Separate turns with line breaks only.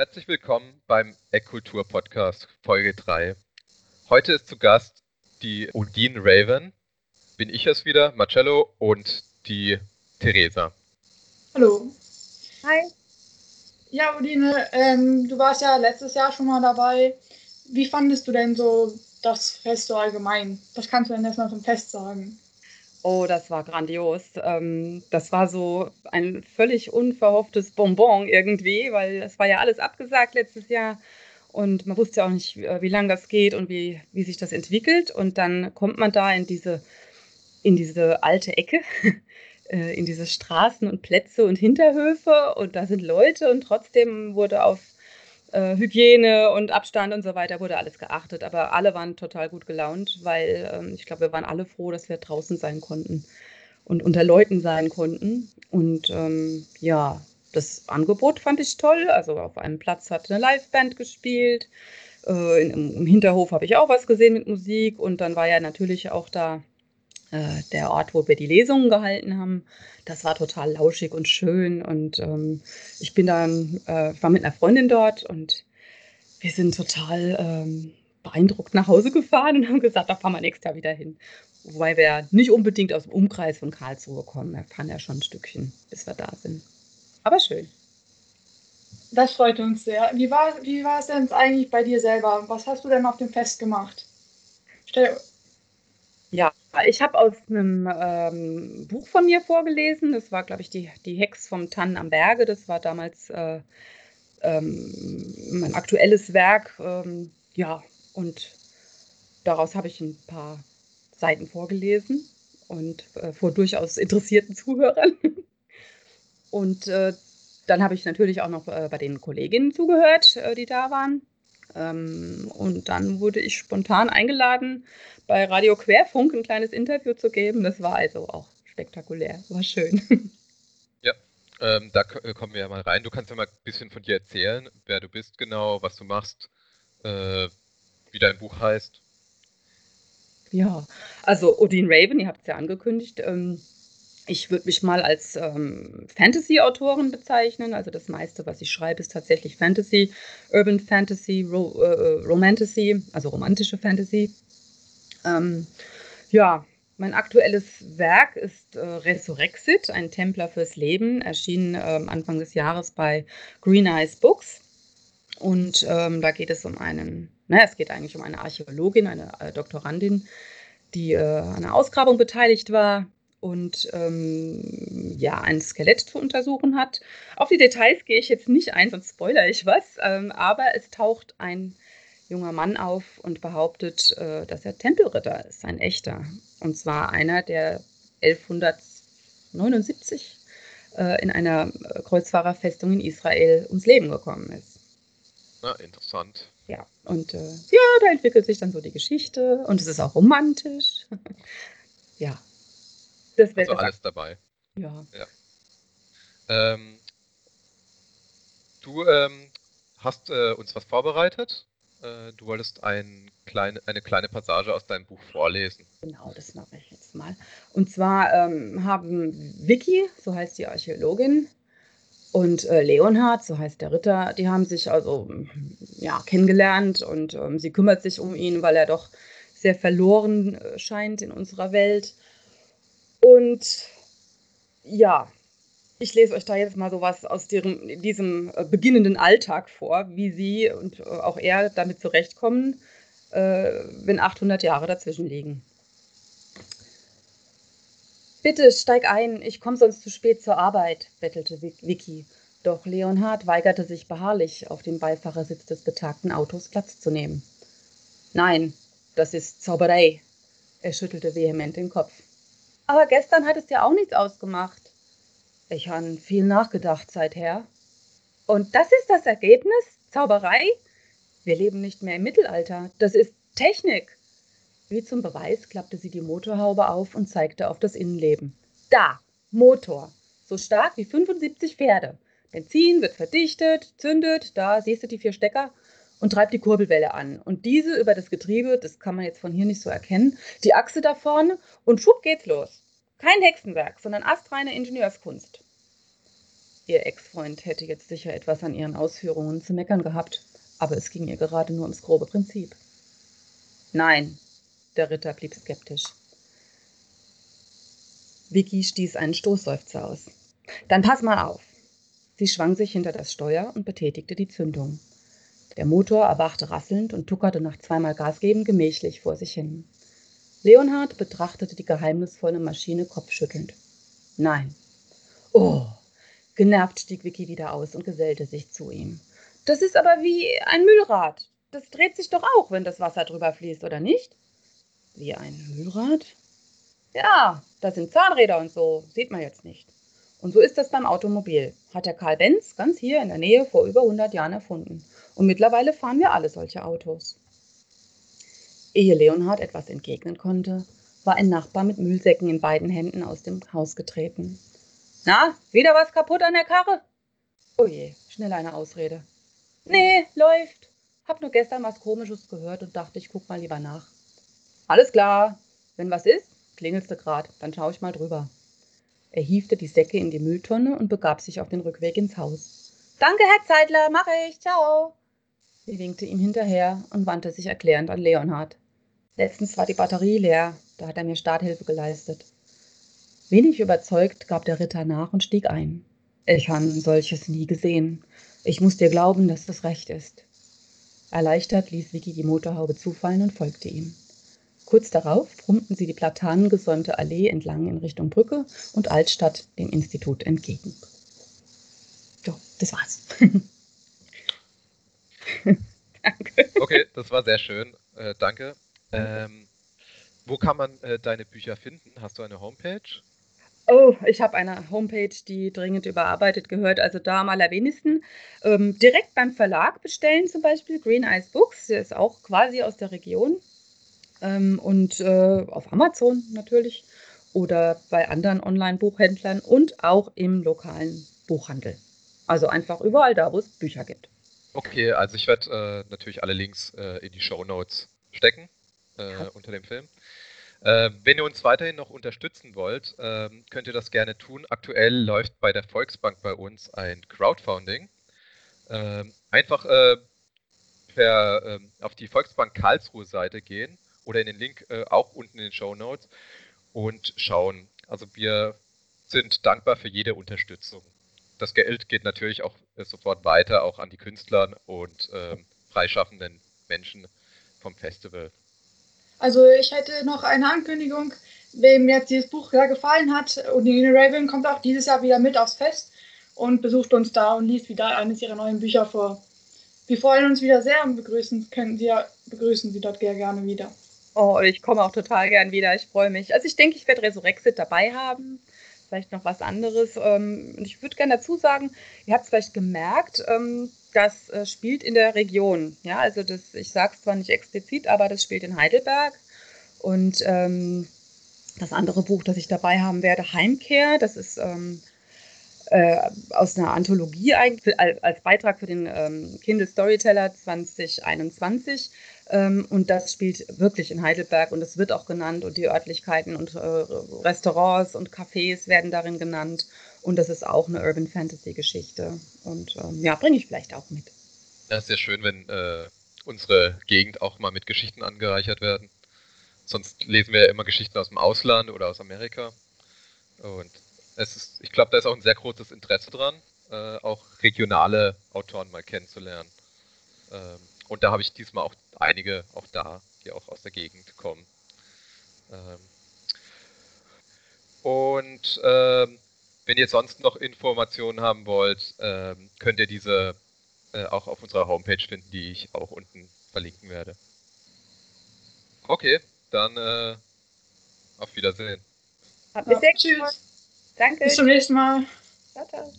Herzlich willkommen beim Eckkultur Podcast Folge 3. Heute ist zu Gast die Odin Raven, bin ich es wieder, Marcello und die Theresa.
Hallo.
Hi.
Ja, Odine, ähm, du warst ja letztes Jahr schon mal dabei. Wie fandest du denn so das Fest so allgemein? Was kannst du denn erstmal zum Fest sagen?
Oh, das war grandios. Ähm, das war so ein völlig unverhofftes Bonbon irgendwie, weil es war ja alles abgesagt letztes Jahr und man wusste ja auch nicht, wie lange das geht und wie, wie sich das entwickelt. Und dann kommt man da in diese, in diese alte Ecke, äh, in diese Straßen und Plätze und Hinterhöfe und da sind Leute und trotzdem wurde auf äh, Hygiene und Abstand und so weiter wurde alles geachtet. Aber alle waren total gut gelaunt, weil ähm, ich glaube, wir waren alle froh, dass wir draußen sein konnten und unter Leuten sein konnten. Und ähm, ja, das Angebot fand ich toll. Also auf einem Platz hat eine Liveband gespielt. Äh, in, Im Hinterhof habe ich auch was gesehen mit Musik. Und dann war ja natürlich auch da äh, der Ort, wo wir die Lesungen gehalten haben. Das war total lauschig und schön. Und ähm, ich bin dann, äh, war mit einer Freundin dort und wir sind total ähm, beeindruckt nach Hause gefahren und haben gesagt, da fahren wir nächstes Jahr wieder hin. Wobei wir nicht unbedingt aus dem Umkreis von Karlsruhe kommen. Wir fahren ja schon ein Stückchen, bis wir da sind. Aber schön.
Das freut uns sehr. Wie war, wie war es denn eigentlich bei dir selber? Was hast du denn auf dem Fest gemacht? Stell,
ja, ich habe aus einem ähm, Buch von mir vorgelesen. Das war, glaube ich, die, die Hex vom Tannen am Berge. Das war damals äh, ähm, mein aktuelles Werk. Ähm, ja, und daraus habe ich ein paar Seiten vorgelesen und äh, vor durchaus interessierten Zuhörern. und äh, dann habe ich natürlich auch noch äh, bei den Kolleginnen zugehört, äh, die da waren. Ähm, und dann wurde ich spontan eingeladen, bei Radio Querfunk ein kleines Interview zu geben. Das war also auch spektakulär, war schön.
Ja, ähm, da äh, kommen wir ja mal rein. Du kannst ja mal ein bisschen von dir erzählen, wer du bist genau, was du machst, äh, wie dein Buch heißt.
Ja, also Odin Raven, ihr habt es ja angekündigt. Ähm, ich würde mich mal als ähm, Fantasy-Autorin bezeichnen. Also das meiste, was ich schreibe, ist tatsächlich Fantasy, Urban Fantasy, Ro äh, äh, Romantasy, also romantische Fantasy. Ähm, ja, mein aktuelles Werk ist äh, Resurrexit, ein Templer fürs Leben, erschien äh, Anfang des Jahres bei Green Eyes Books. Und ähm, da geht es um einen, naja, es geht eigentlich um eine Archäologin, eine äh, Doktorandin, die äh, an einer Ausgrabung beteiligt war und ähm, ja, ein Skelett zu untersuchen hat. Auf die Details gehe ich jetzt nicht ein, sonst spoilere ich was, ähm, aber es taucht ein junger Mann auf und behauptet, äh, dass er Tempelritter ist, ein echter. Und zwar einer, der 1179 äh, in einer äh, Kreuzfahrerfestung in Israel ums Leben gekommen ist.
Na, interessant.
Ja, und äh, ja, da entwickelt sich dann so die Geschichte und es ist auch romantisch. ja,
das wäre also alles dabei.
Ja. ja.
Ähm, du ähm, hast äh, uns was vorbereitet. Äh, du wolltest ein kleine, eine kleine Passage aus deinem Buch vorlesen.
Genau, das mache ich jetzt mal. Und zwar ähm, haben Vicky, so heißt die Archäologin, und äh, Leonhard, so heißt der Ritter, die haben sich also ja, kennengelernt und ähm, sie kümmert sich um ihn, weil er doch sehr verloren äh, scheint in unserer Welt. Und ja, ich lese euch da jetzt mal so was aus deren, diesem äh, beginnenden Alltag vor, wie sie und äh, auch er damit zurechtkommen, äh, wenn 800 Jahre dazwischen liegen. Bitte steig ein, ich komme sonst zu spät zur Arbeit, bettelte Vicky. Doch Leonhard weigerte sich beharrlich, auf dem Beifahrersitz des betagten Autos Platz zu nehmen. Nein, das ist Zauberei. Er schüttelte vehement den Kopf. Aber gestern hat es dir auch nichts ausgemacht. Ich habe viel nachgedacht seither. Und das ist das Ergebnis? Zauberei? Wir leben nicht mehr im Mittelalter. Das ist Technik. Wie zum Beweis klappte sie die Motorhaube auf und zeigte auf das Innenleben. Da, Motor. So stark wie 75 Pferde. Benzin wird verdichtet, zündet, da siehst du die vier Stecker und treibt die Kurbelwelle an. Und diese über das Getriebe, das kann man jetzt von hier nicht so erkennen, die Achse da vorne und schwupp geht's los. Kein Hexenwerk, sondern astreine Ingenieurskunst. Ihr Ex-Freund hätte jetzt sicher etwas an ihren Ausführungen zu meckern gehabt, aber es ging ihr gerade nur ums grobe Prinzip. Nein, der Ritter blieb skeptisch. Vicky stieß einen Stoßseufzer aus. Dann pass mal auf. Sie schwang sich hinter das Steuer und betätigte die Zündung. Der Motor erwachte rasselnd und tuckerte nach zweimal Gas geben gemächlich vor sich hin. Leonhard betrachtete die geheimnisvolle Maschine kopfschüttelnd. Nein. Oh! Genervt stieg Vicky wieder aus und gesellte sich zu ihm. Das ist aber wie ein Mühlrad. Das dreht sich doch auch, wenn das Wasser drüber fließt, oder nicht? Wie ein Mühlrad? Ja, da sind Zahnräder und so, sieht man jetzt nicht. Und so ist das beim Automobil. Hat der Karl Benz ganz hier in der Nähe vor über 100 Jahren erfunden. Und mittlerweile fahren wir alle solche Autos. Ehe Leonhard etwas entgegnen konnte, war ein Nachbar mit Müllsäcken in beiden Händen aus dem Haus getreten. Na, wieder was kaputt an der Karre? Oh je, schnell eine Ausrede. Nee, läuft. Hab nur gestern was Komisches gehört und dachte, ich guck mal lieber nach. Alles klar. Wenn was ist, klingelst du grad, dann schau ich mal drüber. Er hiefte die Säcke in die Mülltonne und begab sich auf den Rückweg ins Haus. Danke, Herr Zeitler, mache ich. Ciao. Sie winkte ihm hinterher und wandte sich erklärend an Leonhard. Letztens war die Batterie leer, da hat er mir Starthilfe geleistet. Wenig überzeugt gab der Ritter nach und stieg ein. Ich habe solches nie gesehen. Ich muss dir glauben, dass das recht ist. Erleichtert ließ Vicky die Motorhaube zufallen und folgte ihm. Kurz darauf brummten sie die platanengesonnte Allee entlang in Richtung Brücke und Altstadt dem Institut entgegen. So, das war's.
danke. Okay, das war sehr schön. Äh, danke. Ähm, wo kann man äh, deine Bücher finden? Hast du eine Homepage?
Oh, ich habe eine Homepage, die dringend überarbeitet gehört, also da am allerwenigsten. Ähm, direkt beim Verlag bestellen zum Beispiel, Green Eyes Books, der ist auch quasi aus der Region ähm, und äh, auf Amazon natürlich oder bei anderen Online-Buchhändlern und auch im lokalen Buchhandel. Also einfach überall da, wo es Bücher gibt.
Okay, also ich werde äh, natürlich alle Links äh, in die Show Notes stecken äh, unter dem Film. Äh, wenn ihr uns weiterhin noch unterstützen wollt, ähm, könnt ihr das gerne tun. Aktuell läuft bei der Volksbank bei uns ein Crowdfunding. Ähm, einfach äh, per, ähm, auf die Volksbank Karlsruhe Seite gehen oder in den Link äh, auch unten in den Show Notes und schauen. Also wir sind dankbar für jede Unterstützung. Das Geld geht natürlich auch äh, sofort weiter, auch an die Künstler und äh, freischaffenden Menschen vom Festival.
Also ich hätte noch eine Ankündigung, wem jetzt dieses Buch sehr gefallen hat. Undine Raven kommt auch dieses Jahr wieder mit aufs Fest und besucht uns da und liest wieder eines ihrer neuen Bücher vor. Wir freuen uns wieder sehr und begrüßen, können Sie, begrüßen Sie dort gerne wieder.
Oh, ich komme auch total gern wieder. Ich freue mich. Also ich denke, ich werde Resurrexit dabei haben. Vielleicht noch was anderes. Ähm, und ich würde gerne dazu sagen, ihr habt es vielleicht gemerkt, ähm, das äh, spielt in der Region. Ja, also das, ich sage es zwar nicht explizit, aber das spielt in Heidelberg. Und ähm, das andere Buch, das ich dabei haben werde, Heimkehr, das ist ähm, äh, aus einer Anthologie eigentlich, als Beitrag für den ähm, Kindle Storyteller 2021. Ähm, und das spielt wirklich in Heidelberg und es wird auch genannt und die Örtlichkeiten und äh, Restaurants und Cafés werden darin genannt. Und das ist auch eine Urban Fantasy Geschichte. Und ähm, ja, bringe ich vielleicht auch mit.
Ja, ist sehr schön, wenn äh, unsere Gegend auch mal mit Geschichten angereichert werden. Sonst lesen wir ja immer Geschichten aus dem Ausland oder aus Amerika. Und es ist, ich glaube, da ist auch ein sehr großes Interesse dran, äh, auch regionale Autoren mal kennenzulernen. Ähm, und da habe ich diesmal auch einige auch da, die auch aus der Gegend kommen. Ähm, und ähm, wenn ihr sonst noch Informationen haben wollt, ähm, könnt ihr diese äh, auch auf unserer Homepage finden, die ich auch unten verlinken werde. Okay, dann äh, auf Wiedersehen.
Hat mich sehr Tschüss.
Danke. Bis zum nächsten Mal. Ciao, ciao.